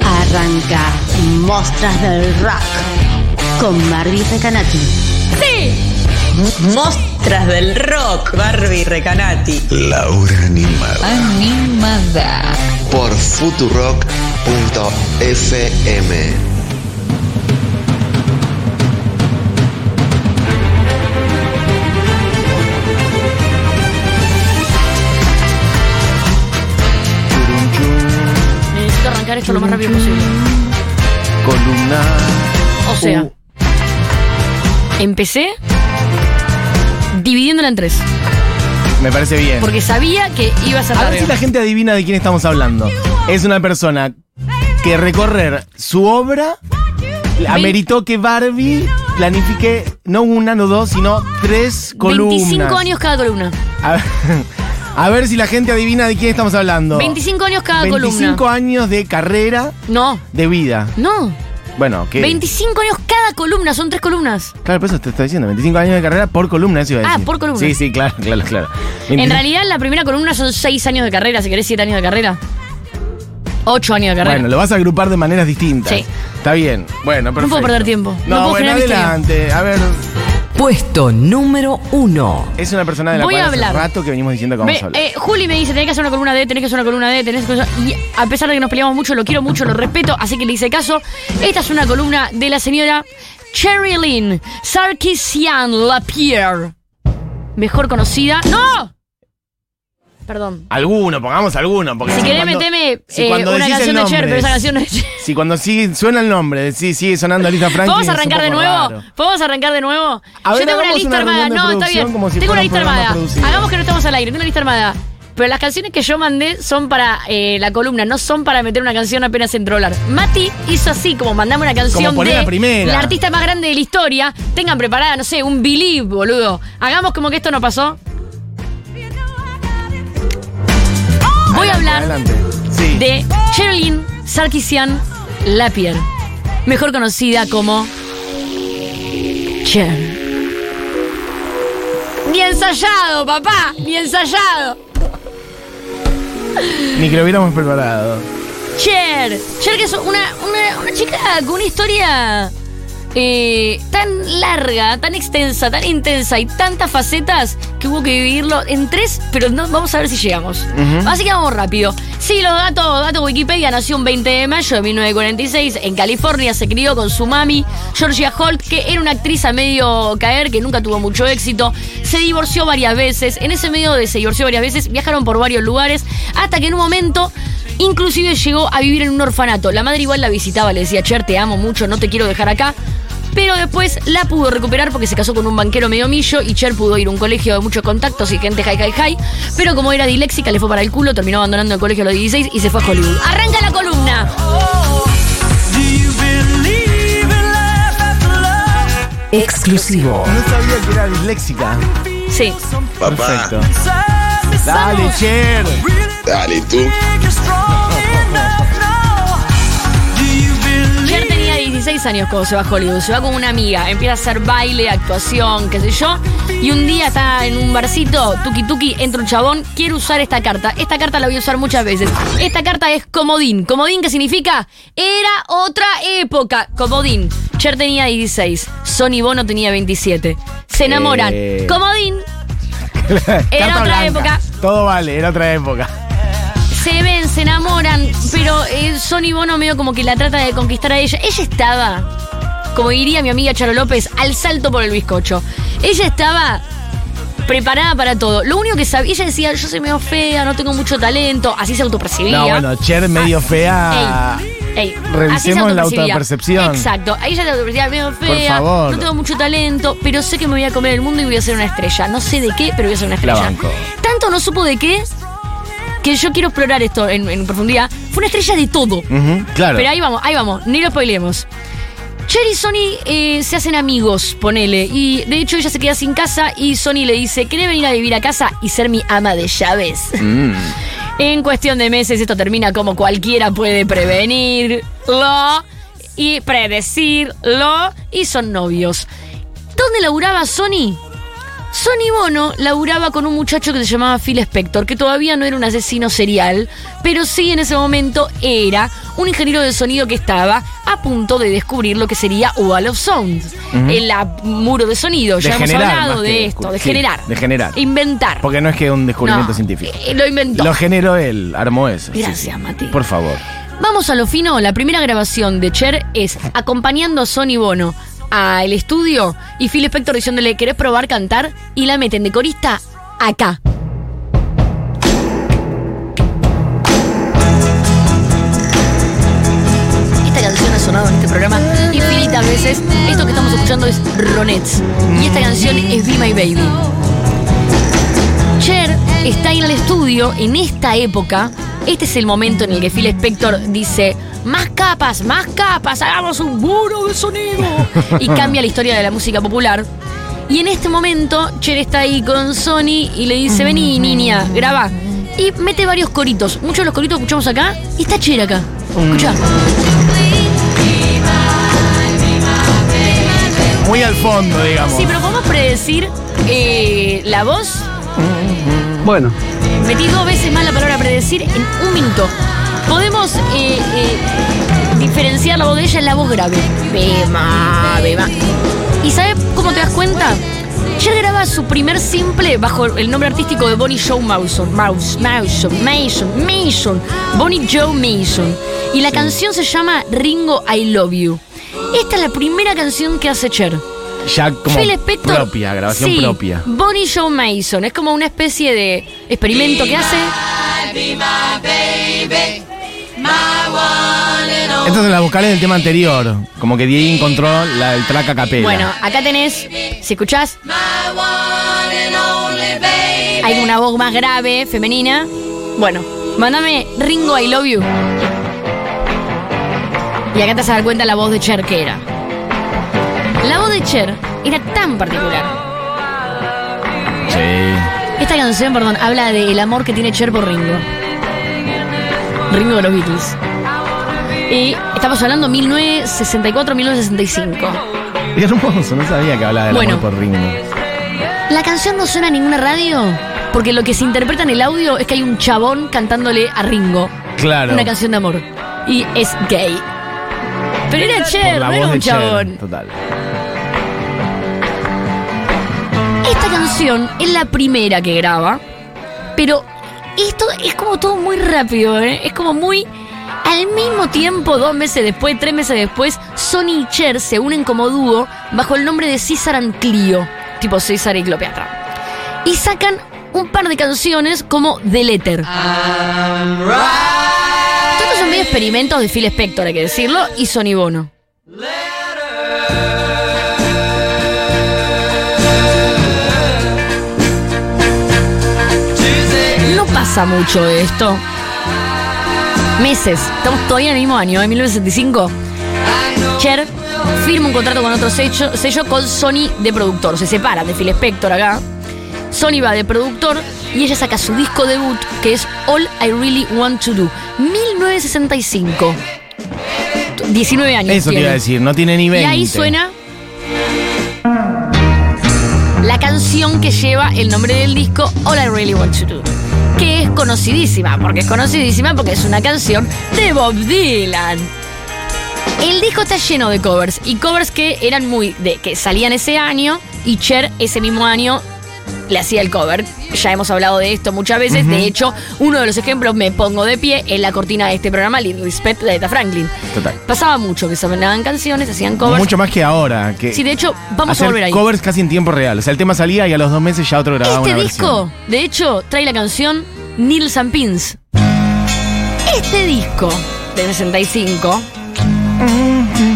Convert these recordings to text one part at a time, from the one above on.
Arranca Mostras del Rock con Barbie Recanati. ¡Sí! Mostras del rock, Barbie Recanati. La hora animada. Animada. Por futurock.fm. Lo más rápido posible. Columna. O sea, empecé dividiéndola en tres. me parece bien. Porque sabía que iba a ser A ver si la gente adivina de quién estamos hablando. Es una persona que recorrer su obra ameritó que Barbie planifique no una, no dos, sino tres columnas. 25 años cada columna. A ver, a ver si la gente adivina de quién estamos hablando. 25 años cada 25 columna. años de carrera No, de vida. no. Bueno, ¿qué? 25 años cada columna, son tres columnas. Claro, por eso te estoy diciendo. 25 años de carrera por columna, eso iba a Ah, por columna. Sí, sí, claro, claro, claro. En 25 realidad, la primera columna son 6 años de carrera, si querés 7 años de carrera. 8 años de carrera. Bueno, lo vas a agrupar de maneras distintas. Sí. Está bien. Bueno, perfecto. puedo perder tiempo. No No, puedo bueno, misterio. adelante. A ver, Puesto número uno. es una persona de la Voy cual a hace hablar. rato que venimos diciendo que vamos a hablar. eh, Juli me dice, tenés que hacer una columna D, tenés que hacer una columna D, tenés que hacer... Y a pesar de que nos peleamos mucho, lo quiero mucho, lo respeto, así que le hice caso. Esta es una columna de la señora Cherry Lynn Sarkisian Lapierre. Mejor conocida... ¡No! Perdón. Alguno, pongamos alguno. Porque Si querés cuando- meteme si eh, cuando una canción de Cher, pero esa canción no es Cher. Si cuando sí suena el nombre, sí, sigue sonando Lisa Franklin. ¿Podemos arrancar de nuevo? raro. ¿Podemos arrancar de nuevo? A Yo tengo una lista una armada. No, está bien. si tengo una un lista armada. producido. Hagamos que no estamos al aire. Tengo una lista armada. Pero las canciones que yo mandé son para eh, la columna, no son para meter una canción apenas entró hablar. Mati hizo así, como mandame una canción Como de la primera. la artista más grande de la historia. Tengan preparada, no sé, un believe, boludo. Hagamos como que esto no pasó. Voy a hablar Adelante. Sí. de Sherilyn Sarkisian Lapierre, mejor conocida como Cher. Ni ensayado, papá, ni ensayado. Ni que lo hubiéramos preparado. Cher, Cher que es una, una, una chica con una historia eh, tan larga, tan extensa, tan intensa y tantas facetas que hubo que dividirlo en tres, pero no, vamos a ver si llegamos. Así que vamos rápido. Sí, los datos, datos Wikipedia, nació un 20 de mayo de 1946 en California, se crió con su mami, Georgia Holt, que era una actriz a medio caer, que nunca tuvo mucho éxito, se divorció varias veces, en ese medio de se divorció varias veces, viajaron por varios lugares, hasta que en un momento Inclusive llegó a vivir en un orfanato. La madre igual la visitaba, le decía, Cher, te amo mucho, no te quiero dejar acá. Pero después la pudo recuperar porque se casó con un banquero medio millo y Cher pudo ir a un colegio de muchos contactos y gente high, high, high. Pero como era diléxica, le fue para el culo, terminó abandonando el colegio a los 16 y se fue a Hollywood. ¡Arranca la columna! Exclusivo. No sabía que era disléxica. Sí. Papá, Perfecto. Dale, Cher. dale tú. 16 años cuando se va a Hollywood. Se va con una amiga, empieza a hacer baile, actuación, qué sé yo. Y un día está en un barcito, tuki tuki, entra un chabón, quiere usar esta carta. Esta carta la voy a usar muchas veces. Esta carta es comodín. ¿Comodín qué significa? Era otra época. Comodín. Cher tenía 16, Sonny Bono tenía 27. Se enamoran. Eh. Comodín. Carta Era otra blanca. época. Todo vale, era otra época. Se ven, se enamoran, pero eh, Sonny Bono medio como que la trata de conquistar a ella. Ella estaba, como diría mi amiga Charo López, al salto por el bizcocho. Ella estaba preparada para todo. Lo único que sabía, ella decía, yo soy medio fea, no tengo mucho talento, así se autopercibía. No, bueno, Cher medio fea. Ey, ey, Revisemos la autopercepción. Exacto, ahí ella se autopercibía medio fea, favor. no tengo mucho talento, pero sé que me voy a comer el mundo y voy a ser una estrella. No sé de qué, pero voy a ser una La estrella. banco. Tanto no supo de qué que yo quiero explorar esto en, en profundidad. Fue una estrella de todo. Claro. Pero ahí vamos, ahí vamos, ni lo spoilemos. Cher y Sony eh, se hacen amigos, ponele. Y de hecho ella se queda sin casa y Sony le dice, ¿querés venir a vivir a casa y ser mi ama de llaves? Mm. En cuestión de meses esto termina como cualquiera puede prevenirlo y predecirlo y son novios. ¿Dónde laburaba Sony? Sonny Bono laburaba con un muchacho que se llamaba Phil Spector, que todavía no era un asesino serial, pero sí en ese momento era un ingeniero de sonido que estaba a punto de descubrir lo que sería Wall of Sound, el la- muro de sonido. Ya De hemos generar, hablado más que de esto, de Sí, generar. de generar. Inventar. Porque no es que un descubrimiento No, científico. eh, lo inventó. Lo generó él, armó eso. sí, Gracias, sí. Mati. Por favor. Vamos a lo fino. La primera grabación de Cher es acompañando a Sonny Bono al estudio y Phil Spector diciéndole, ¿querés probar cantar? Y la meten de corista acá. Esta canción ha sonado en este programa infinitas veces. Esto que estamos escuchando es Ronettes. Y esta canción es Be My Baby. Cher está en el estudio en esta época. Este es el momento en el que Phil Spector dice: Más capas, más capas, hagamos un muro de sonido. y cambia la historia de la música popular. Y en este momento, Cher está ahí con Sony y le dice: Vení, niña, graba. Y mete varios coritos. Muchos de los coritos que escuchamos acá. Y está Cher acá. Escucha. Muy al fondo, digamos. Sí, pero podemos predecir eh, la voz. Bueno, Metí dos veces más la palabra predecir en un minuto. Podemos eh, eh, diferenciar la voz de ella en la voz grave. Bema, bema. ¿Y sabes cómo te das cuenta? Cher graba su primer simple bajo el nombre artístico de Bonnie Joe Mason. Mouse, Mason, Mason, Mason. Bonnie Joe Mason. Y la canción se llama Ringo I Love You. Esta es la primera canción que hace Cher. Ya como Spector. propia, grabación sí, propia. Bonnie Joe Mason. Es como una especie de experimento que hace. Estas son las vocales del tema anterior. Como que Diego encontró la, el track a capela. Bueno, acá tenés, si escuchás, hay una voz más grave, femenina. Bueno, mándame Ringo I Love You. Y acá te vas a dar cuenta la voz de Cher que era. La voz de Cher era tan particular. Sí. Esta canción, perdón, habla del amor que tiene Cher por Ringo. Ringo de los Beatles. Y estamos hablando 1964-1965. Es hermoso, no sabía que hablaba del Bueno. amor por Ringo. La canción no suena en ninguna radio porque lo que se interpreta en el audio es que hay un chabón cantándole a Ringo Claro. una canción de amor. Y es gay. Pero era Cher, no era un Cher, chabón. Total. Esta canción es la primera que graba, pero esto es como todo muy rápido, ¿eh? Es como muy... Al mismo tiempo, dos meses después, tres meses después, Sony y Cher se unen como dúo bajo el nombre de César and Clio, tipo César y Cleopatra. Y sacan un par de canciones como The Letter. Todos son medio experimentos de Phil Spector, hay que decirlo, y Sony Bono. Pasa mucho de esto. Meses. Estamos todavía en el mismo año, en 1965. Cher firma un contrato con otro sello, sello con Sony de productor. Se separan de Phil Spector acá. Sony va de productor y ella saca su disco debut que es All I Really Want to Do. 1965. 19 años. Eso te tiene. iba a decir, no tiene ni Y 20. ahí suena la canción que lleva el nombre del disco All I Really Want to Do. Que es conocidísima, porque es conocidísima porque es una canción de Bob Dylan. El disco está lleno de covers y covers que eran muy de que salían ese año y Cher ese mismo año le hacía el cover. Ya hemos hablado de esto muchas veces. De hecho, uno de los ejemplos me pongo de pie en la cortina de este programa, Little Respect de Aretha Franklin. Total. Pasaba mucho que sonaban canciones, hacían covers. Mucho más que ahora. Que Sí, de hecho, vamos hacer a volver ahí. covers casi en tiempo real. O sea, el tema salía y a los dos meses ya otro grababa Este una disco, versión. de hecho, trae la canción and Pins. Este disco de 65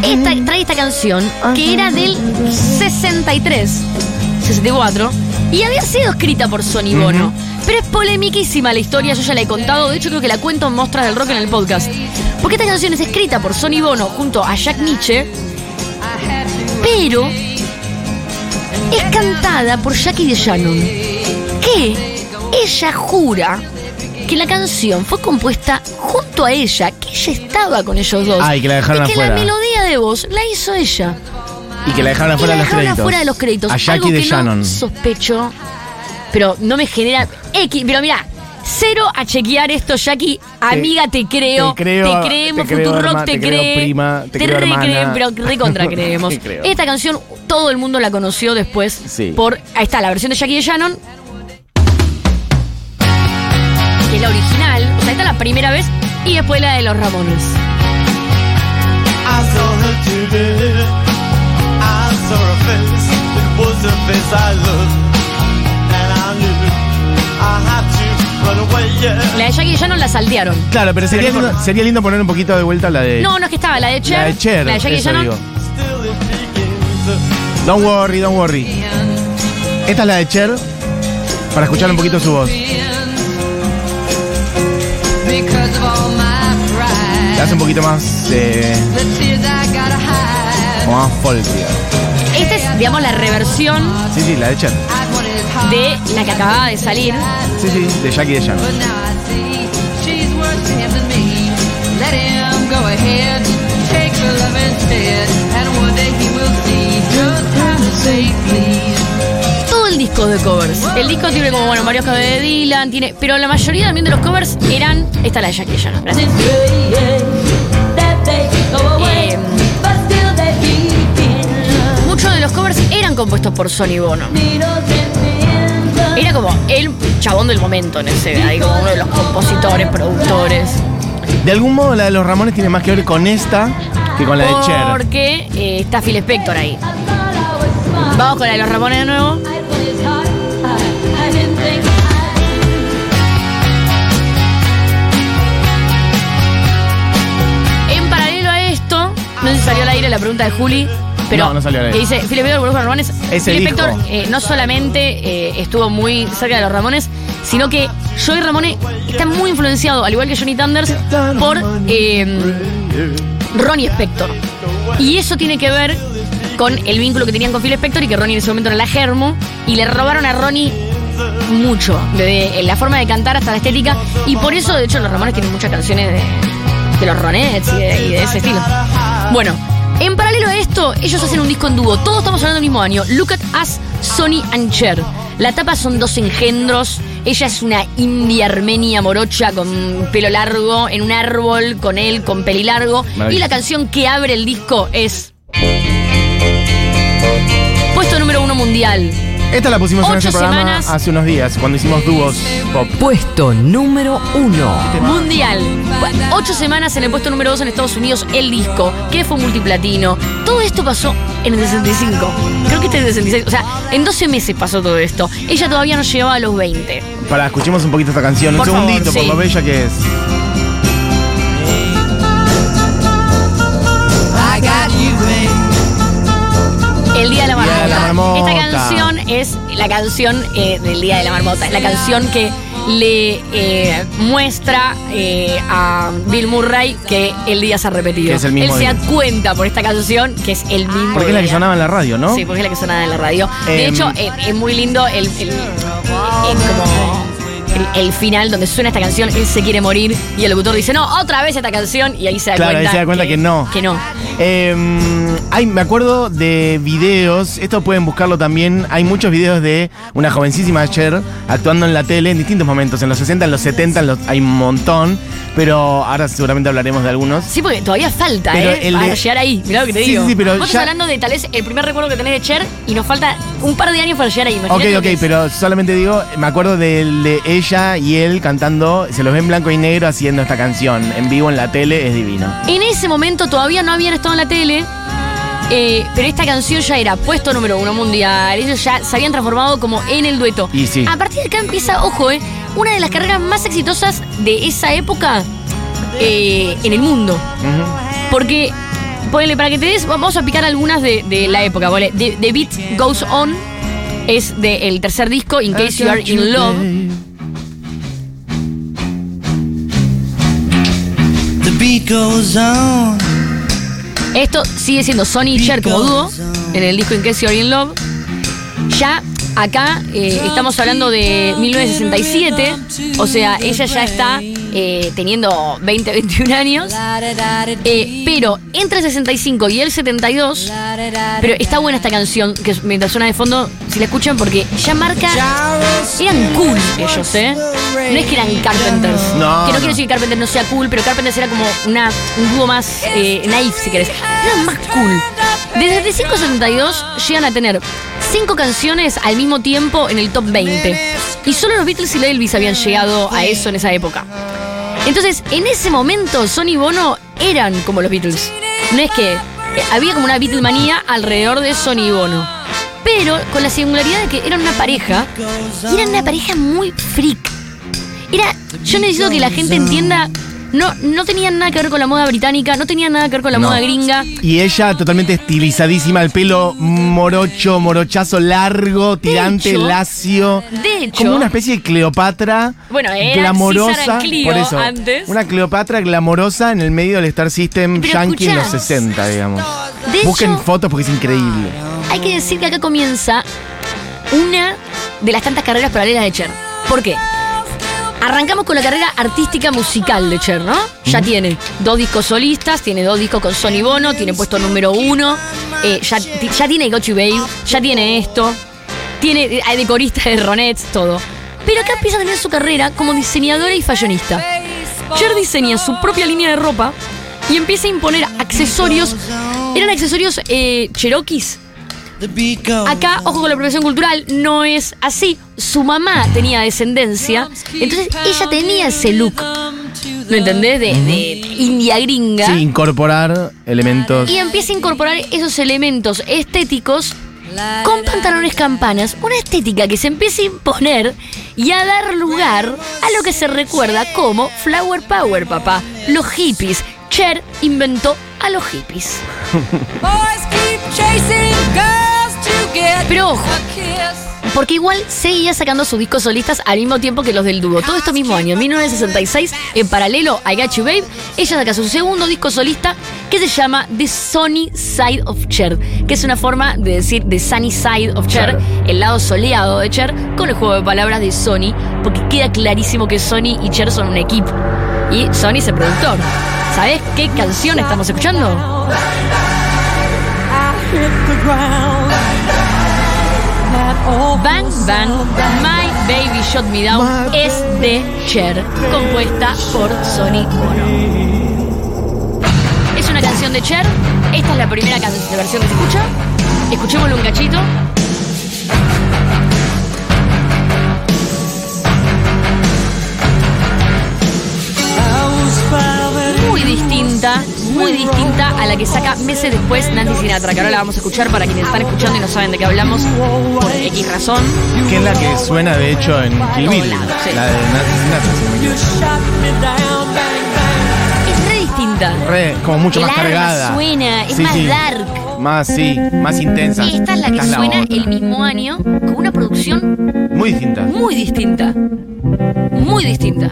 esta- trae esta canción que era del 63, 64 y había sido escrita por Sonny Bono. Pero es polemiquísima la historia, yo ya la he contado, de hecho creo que la cuento en Mostras del Rock en el podcast. Porque esta canción es escrita por Sonny Bono junto a Jack Nietzsche, pero es cantada por Jackie DeShannon, que ella jura que la canción fue compuesta junto a ella, que ella estaba con ellos dos. Ay, que la dejaron y que afuera. la melodía de voz la hizo ella. Y que la dejaron afuera la de los créditos. afuera de los créditos. A Jackie Algo de que Shannon. no sospecho, pero no me genera X. Pero mira, cero a chequear esto, Jackie. Amiga, te creo. te creo, creemos, te creo, Futurock herma- te, te creo, cree. prima, te creo, re hermana. creen, pero recontra creemos. Te. Esta canción todo el mundo la conoció después Sí. por. Ahí está, la versión de Jackie de Shannon. Que es la original. O sea, esta es la primera vez. Y después la de los Ramones. I saw her It was the face I. And I knew I had to run away. Yeah. La de Jackie Shannon la saltearon. Claro, pero sería, Pero no lindo, sería lindo poner un poquito de vuelta la de. No, no es que estaba la de Cher. la de Cher. La de Jackie eso Shannon. digo. Still it begins. Don't worry, don't worry. Esta es la de Cher. Para escuchar un poquito su voz. La hace un poquito más. Eh, como más folk, digamos. Esta es, digamos, la reversión Sí, sí, la de Cher. de la que acababa de salir. Sí, sí, de Jackie de Shannon. Todo el disco de covers. El disco tiene como, bueno, varios covers de Dylan, tiene, pero la mayoría también de los covers eran. Esta es la de Jackie Shannon. Gracias. Eh, muchos de los covers eran compuestos por Sonny Bono. Era como el chabón del momento en ese, ahí como uno de los compositores, productores. De algún modo, la de los Ramones tiene más que ver con esta que con la de Cher. Porque eh, está Phil Spector ahí. Vamos con la de los Ramones de nuevo. En paralelo a esto, no sé si salió al aire la pregunta de Juli, pero No, no salió al aire. que dice, con los Ramones. Ese eh, no solamente eh, estuvo muy cerca de los Ramones, sino que Joey Ramone está muy influenciado, al igual que Johnny Thunders, por eh, Ronnie Spector. Y eso tiene que ver con el vínculo que tenían con Phil Spector y que Ronnie en ese momento era la germo y le robaron a Ronnie mucho, desde la forma de cantar hasta la estética y por eso de hecho los Ramones tienen muchas canciones de, de los Ronettes y de, y de ese estilo. Bueno, en paralelo a esto, ellos hacen un disco en dúo, todos estamos hablando del mismo año, Look at Us, Sony and Cher. La tapa son dos engendros, ella es una india armenia morocha con pelo largo, en un árbol con él, con pelilargo, y Maravilloso. la canción que abre el disco es... Puesto número uno mundial. Esta la pusimos en Ocho este programa semanas. hace unos días, cuando hicimos dúos pop. Puesto número uno. Mundial. Ocho semanas en el puesto número dos en Estados Unidos, el disco, que fue multiplatino. Todo esto pasó en el 65. Creo que este es el 66. O sea, en 12 meses pasó todo esto. Ella todavía no llegaba a los 20. Para, escuchemos un poquito esta canción. Por un favor, segundito, sí. por lo bella que es. Es la canción eh, del Día de la Marmota. Es la canción que le eh, muestra eh, a Bill Murray que el día se ha repetido. Que es el mismo Él se da cuenta por esta canción que es el mismo Porque es la que sonaba en la radio, ¿no? Sí, porque es la que sonaba en la radio. De Em, hecho, eh, es muy lindo el, el- el- como el, el final donde suena esta canción, él se quiere morir y el locutor dice, no, otra vez esta canción y ahí se da Claro, cuenta. ahí se da cuenta que no. Que no. Eh, ay, me acuerdo de videos, esto pueden buscarlo también, hay muchos videos de una jovencísima Cher actuando en la tele en distintos momentos, en los 60, en los 70, en los- hay un montón, pero ahora seguramente hablaremos de algunos. Sí, porque todavía falta, Pero ¿eh? el Para de- llegar ahí. Mirá lo que te Sí, digo. sí, sí, pero ya- hablando de tal vez el primer recuerdo que tenés de Cher y nos falta un par de años para llegar ahí. Ok, Imagínate ok, es. pero solamente digo, me acuerdo de ella y él cantando, se los ve en blanco y negro haciendo esta canción en vivo en la tele, es divino. En ese momento todavía no habían en la tele. eh, pero esta canción ya era puesto número uno mundial. Ellos ya se habían transformado como en el dueto. Y sí. A partir de acá empieza, ojo, eh, una de las carreras más exitosas de esa época eh, en el mundo. Porque, ponele, para que te des, vamos a picar algunas de, de la época. The, The Beat Goes On es del tercer disco, In Case You Are In Love. The beat goes on. Esto sigue siendo Sony y Cher como dúo en el disco In Case You Are In Love. Ya acá eh, estamos hablando de 1967, o sea, ella ya está eh, teniendo 20, 21 años. Eh, pero entre el 65 y el 72, pero está buena esta canción, que mientras suena de fondo, si la escuchan, porque ya marca. Eran cool ellos, ¿eh? No es que eran Carpenters. No, que no, no. quiero decir que Carpenters no sea cool, pero Carpenters era como una, un dúo más eh, naif, si querés. Eran más cool. Desde el 5 72 llegan a tener cinco canciones al mismo tiempo en el top 20. Y solo los Beatles y la Elvis habían llegado a eso en esa época. Entonces, en ese momento, Sony Bono eran como los Beatles. No es que eh, había como una Beatlemanía alrededor de Sony Bono. Pero con la singularidad de que eran una pareja, y eran una pareja muy freak. Era, yo necesito que la gente entienda, no, no tenían nada que ver con la moda británica, no tenían nada que ver con la No. moda gringa. Y ella totalmente estilizadísima, el pelo morocho, morochazo largo, tirante, hecho- lacio. De hecho, Como una especie de Cleopatra Bueno, era glamorosa. César Clio por eso, antes. Una Cleopatra glamorosa en el medio del Star System Pero Yankee en los escuchá. 60, digamos. de Busquen hecho, fotos porque es increíble. hay que decir que acá comienza una de las tantas carreras paralelas de Cher. ¿Por qué? Arrancamos con la carrera artística musical de Cher, ¿no? Ya tiene dos discos solistas, tiene dos discos con Sony Bono, tiene puesto número uno, eh, ya, ya tiene Got You Babe, ya tiene esto, tiene hay de corista de Ronettes, todo. Pero acá empieza a tener su carrera como diseñadora y fashionista. Cher diseña su propia línea de ropa y empieza a imponer accesorios. Eran accesorios eh, cherokees. Acá, ojo con la profesión cultural, no es así. Su mamá tenía descendencia, entonces ella tenía ese look. ¿Lo entendés? De, de india gringa. Sí, incorporar elementos. Y empieza a incorporar esos elementos estéticos con pantalones campanas, una estética que se empieza a imponer y a dar lugar a lo que se recuerda como Flower Power, papá. Los hippies. Cher inventó a los hippies. Pero ojo, porque igual seguía sacando sus discos solistas al mismo tiempo que los del dúo. Todo esto mismo año, en 1966, en paralelo a I Got You Babe, ella saca su segundo disco solista que se llama The Sunny Side of Cher, que es una forma de decir The Sunny Side of Cher, Claro. el lado soleado de Cher, con el juego de palabras de Sony, porque queda clarísimo que Sony y Cher son un equipo. Y Sony es el productor. ¿Sabes qué canción estamos escuchando? Bang Bang, My Baby Shot Me Down es de Cher, compuesta por Sony Bono. Es una canción de Cher, esta es la primera versión que se escucha. Escuchémoslo un cachito. Muy distinta, muy distinta a la que saca meses después Nancy Sinatra, que ahora la vamos a escuchar para quienes están escuchando y no saben de qué hablamos por X razón. Que es la que suena de hecho en Kill Bill. sí. La de Nancy Sinatra. Es re distinta. Re, como mucho El más cargada. suena, es Sí, más sí. dark. Más, sí, más intensa. Esta es la que Esta suena el mismo año con una producción Muy distinta. muy distinta. Muy distinta.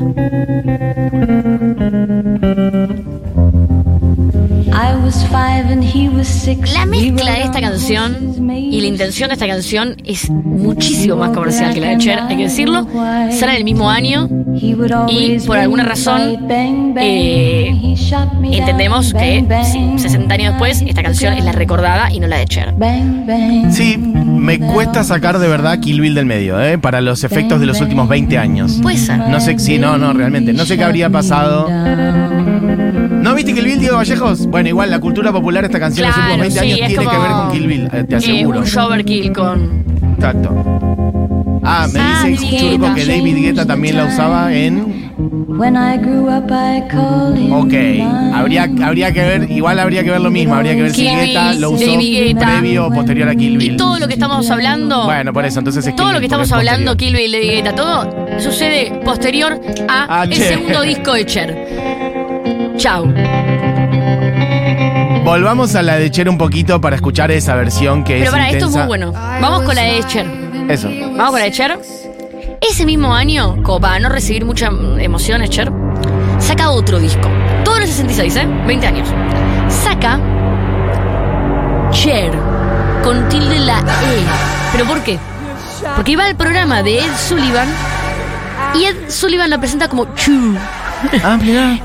La mezcla de esta canción y la intención de esta canción es muchísimo más comercial que la de Cher, hay que decirlo. Sale en el mismo año y por alguna razón eh, entendemos que sí, 60 años después esta canción es la recordada y no la de Cher. Sí, me cuesta sacar de verdad Kill Bill del medio, ¿eh? Para los efectos de los últimos 20 años. Puede ser. No sé, sí, no, no, realmente. No sé qué habría pasado. ¿No viste Kill Bill, Diego Vallejos? Bueno, igual la cultura popular, esta canción en los Claro, últimos 20 sí, años tiene que ver con Kill Bill, eh, te Eh, aseguro. un overkill con. Exacto. Ah, me Ah, dice David Churco que David Guetta también la usaba en. Ok, habría, habría que ver, igual habría que ver lo mismo, habría que ver si Guetta lo usó David Guetta. previo o posterior a Kill Bill. Y todo lo que estamos hablando. Bueno, por eso, entonces es Todo Kill lo que estamos es hablando. Kill Bill, Lady Guetta, todo sucede posterior a Ah, el segundo disco de Cher. Chau. Volvamos a la de Cher un poquito para escuchar esa versión que Pero es para, esto es muy bueno. Vamos con la de Cher. Eso. Vamos con la de Cher. Ese mismo año, como para no recibir mucha mm, emoción, Cher, saca otro disco. Todo en el 66, ¿eh? 20 años. Saca Cher con tilde la E. ¿Pero por qué? Porque iba al programa de Ed Sullivan y Ed Sullivan la presenta como Chu. Ah.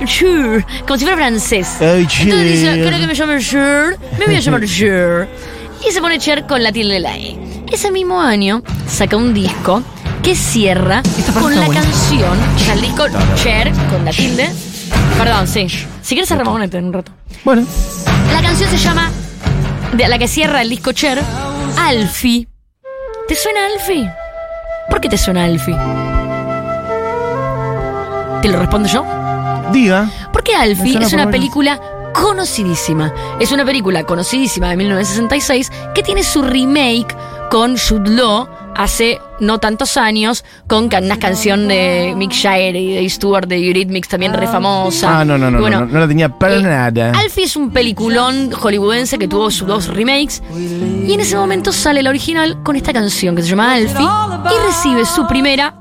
Cher, como si fuera francés. Ay, Entonces dice, quiero que me llamen Cher, me voy a llamar Cher. Y se pone Cher con la tilde de la E. Ese mismo año saca un disco que cierra con la buena. canción, o sea, el disco Cher con la tilde. Perdón, sí. Si quieres cerramos con en un rato. Bueno, La canción se llama, de la que cierra el disco Cher, Alfie. ¿Te suena Alfie? ¿Por qué te suena Alfie? ¿Te lo respondo yo? diga. Porque Alfie es una película conocidísima. Es una película conocidísima de 1966 que tiene su remake con Jude Law hace no tantos años con una canción de Mick Jagger y de Stewart de Eurythmics también re famosa. Ah, no, no, no, bueno, no, no, no la tenía para eh, nada. Alfie es un peliculón hollywoodense que tuvo sus dos remakes y en ese momento sale la original con esta canción que se llama Alfie y recibe su primera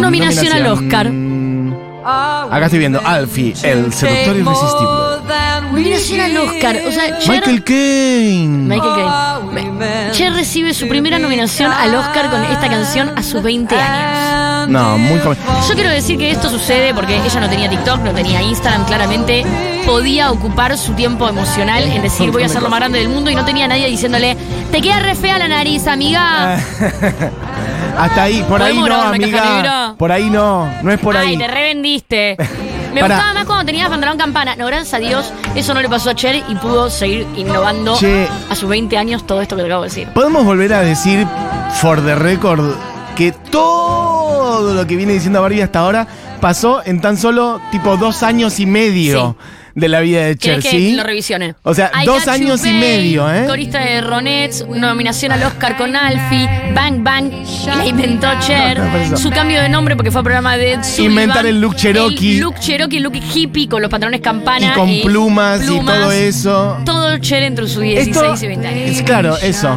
nominación al Oscar. Acá estoy viendo Alfie, el seductor irresistible. Nominación al Oscar. O sea, Cher, Michael Caine. Michael Caine. Me- Cher recibe su primera nominación al Oscar con esta canción a sus 20 años. No, muy joven. Yo quiero decir que esto sucede porque ella no tenía TikTok, no tenía Instagram, claramente podía ocupar su tiempo emocional en decir voy a ser lo más grande del mundo y no tenía nadie diciéndole te queda re fea la nariz, amiga. Hasta ahí, por ahí ¿Podemos no, amiga. Por ahí no, no es por Ay, ahí. te revendiste. Me Pará. gustaba más cuando tenías pantalón campana. No, gracias a Dios, eso no le pasó a Cher y pudo seguir innovando Che. a sus 20 años todo esto que te acabo de decir. Podemos volver a decir, for the record, que todo lo que viene diciendo Barbie hasta ahora pasó en tan solo tipo dos años y medio de la vida de Cher, ¿Querés que ¿sí? lo revisione? O sea, I dos años y medio, ¿eh? Corista de Ronettes, nominación al Oscar con Alfie, Bang Bang, la inventó Cher, No, su cambio de nombre porque fue programa de Ed Sullivan, Inventar el look Cherokee. el look Cherokee, el look hippie con los pantalones campana Y con plumas y todo eso. Todo Cher entre sus 16 y 20 años. es claro, eso.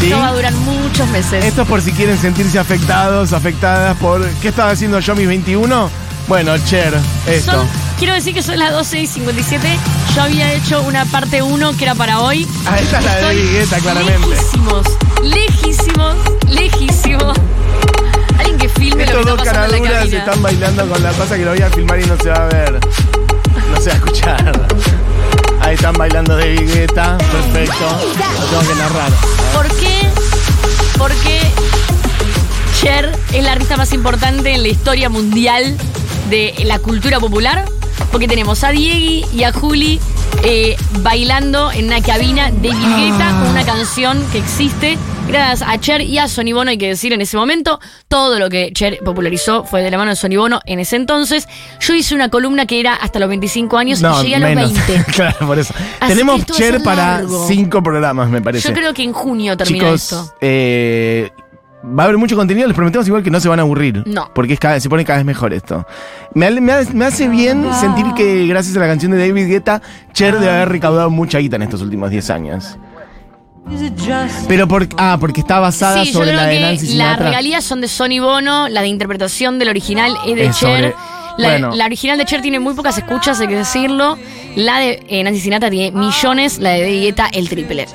¿Sí? Esto va a durar muchos meses. Esto es por si quieren sentirse afectados, afectadas por. ¿Qué estaba haciendo yo mis 21? Bueno, Cher, esto. Son- quiero decir que son las 12 y 57. Yo había hecho una parte 1 que era para hoy. Ah, esta es la de Vigueta, claramente. Lejísimos, lejísimos, lejísimos. Alguien que filme Estos lo que está pasando en la cabina. están bailando con la cosa que lo voy a filmar y no se va a ver. No se va a escuchar. Ahí están bailando de Vigueta. Perfecto. Lo tengo que narrar. ¿Por qué? Porque Cher es la artista más importante en la historia mundial de la cultura popular. Porque tenemos a Diegui y a Juli eh, bailando en una cabina de Guetta con una canción que existe. Gracias a Cher y a Sonny Bono, hay que decir en ese momento, todo lo que Cher popularizó fue de la mano de Sonny Bono en ese entonces. Yo hice una columna que era hasta los 25 años y llegué a los menos. 20. claro, por eso. Así Tenemos Cher para largo. cinco programas, me parece. Yo creo que en junio termina Chicos, esto. eh, va a haber mucho contenido. Les prometemos igual que no se van a aburrir. No. Porque es cada- se pone cada vez mejor esto. Me, me ha- me hace bien sentir que gracias a la canción de David Guetta, Cher debe haber recaudado mucha guita en estos últimos 10 años. Pero por, ah, porque está basada Sí, yo sobre creo la de que Nancy las regalías son de Sonny Bono, la de interpretación del original es de Es Cher. sobre- La, bueno. la original de Cher tiene muy pocas escuchas, hay que decirlo. La de eh, Nancy Sinatra tiene millones, la de Guetta el triple.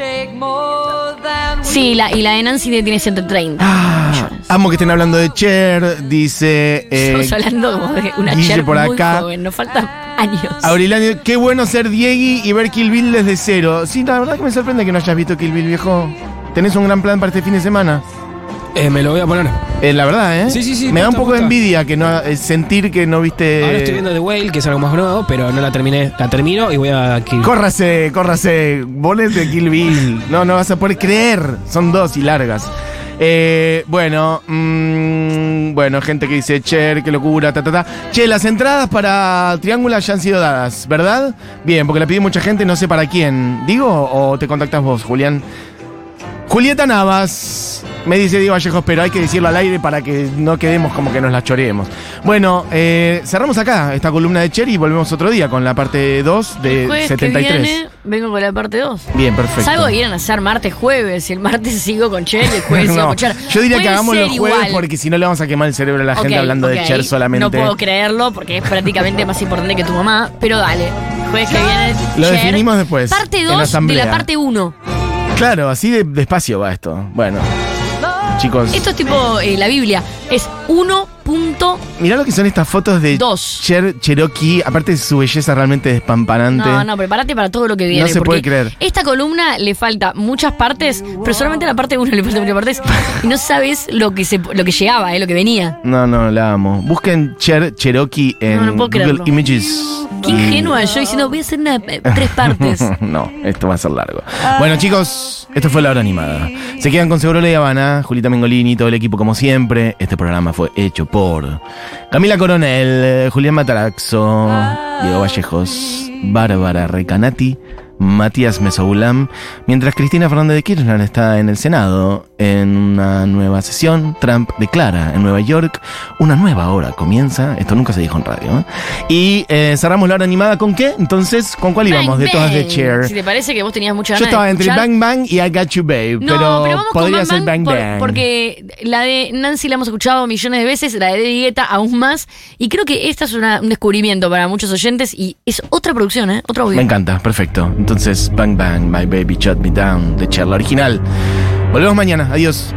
Sí, la, y la de Nancy tiene 130 Ah, millones. amo que estén hablando de Cher, dice eh, Estamos hablando como de una Cher por muy acá. joven, nos faltan años. Aureliano, qué bueno ser Diegui y ver Kill Bill desde cero. Sí, la verdad que me sorprende que no hayas visto Kill Bill, viejo. ¿Tenés un gran plan para este fin de semana? Eh, me lo voy a poner. Eh, la verdad, ¿eh? Sí, sí, sí, Me da un poco de envidia que no eh, sentir que no viste. Ahora estoy viendo The Whale, que es algo más nuevo, pero no la terminé. La termino y voy a Kill. Córrase, córrase. Ponete Kill Bill. No, no vas a poder creer. Son dos y largas. Eh, bueno, mm, bueno, gente que dice, Cher, qué locura, ta, ta, ta. Che, las entradas para Triángulo ya han sido dadas, ¿verdad? Bien, porque la pide mucha gente, no sé para quién. ¿Digo o te contactas vos, Julián? Julieta Navas, me dice Diego Vallejos, pero hay que decirlo al aire para que no quedemos como que nos la choreemos. Bueno, eh, cerramos acá esta columna de Cher y volvemos otro día con la parte 2 de El jueves 73. que viene vengo con la parte 2. Bien, perfecto. Salvo que quieran hacer martes, jueves. Y el martes sigo con Cher y el jueves sigo No, con Cher. yo diría que hagamos los jueves igual. porque si no le vamos a quemar el cerebro a la gente hablando de. Cher solamente. No puedo creerlo porque es prácticamente más importante que tu mamá. Pero dale. Jueves que viene. Lo Cher. definimos después, Parte en la 2 de la parte 1. Claro, así de despacio va esto. Bueno, chicos. Esto es tipo eh, la Biblia. Es 1.1. punto. Mirá lo que son estas fotos de Dos. Cher Cherokee. Aparte de su belleza realmente despampanante. No, no, prepárate para todo lo que viene. No se puede creer. Esta columna le falta muchas partes, pero solamente la parte 1 le falta muchas partes. Y no sabes lo que se, lo que llegaba, eh, lo que venía. No, no, la amo. Busquen Cher Cherokee en No, no puedo Google creerlo. Images. Qué ingenua yo diciendo, voy a hacer una, eh, tres partes. no, esto va a ser largo. Bueno, chicos, esto fue la hora animada. Se quedan con Seguro y Habana, Julita Mengolini, todo el equipo como siempre. Este programa fue hecho por Camila Coronel, Julián Mataraxo, Diego Vallejos, Bárbara Recanati, Matías Mesoulam, mientras Cristina Fernández de Kirchner está en el Senado en una nueva sesión. Trump declara en Nueva York una nueva hora comienza. Esto nunca se dijo en radio. ¿eh? Y eh, cerramos la hora animada con qué? Entonces, ¿con cuál íbamos? Bang, de todas de. Cher. Si te parece que vos tenías mucha Yo estaba de entre Bang Bang y I Got You Babe, No, pero, pero, vamos con podría Bang ser Bang Bang por- Bang. porque la de Nancy la hemos escuchado millones de veces, la de Dieta aún más. Y creo que esta es una- un descubrimiento para muchos oyentes y es otra producción, ¿eh? Otro audio. Me encanta, perfecto. Entonces, Bang Bang, My Baby Shut Me Down, de Cher, la original. Volvemos mañana, adiós.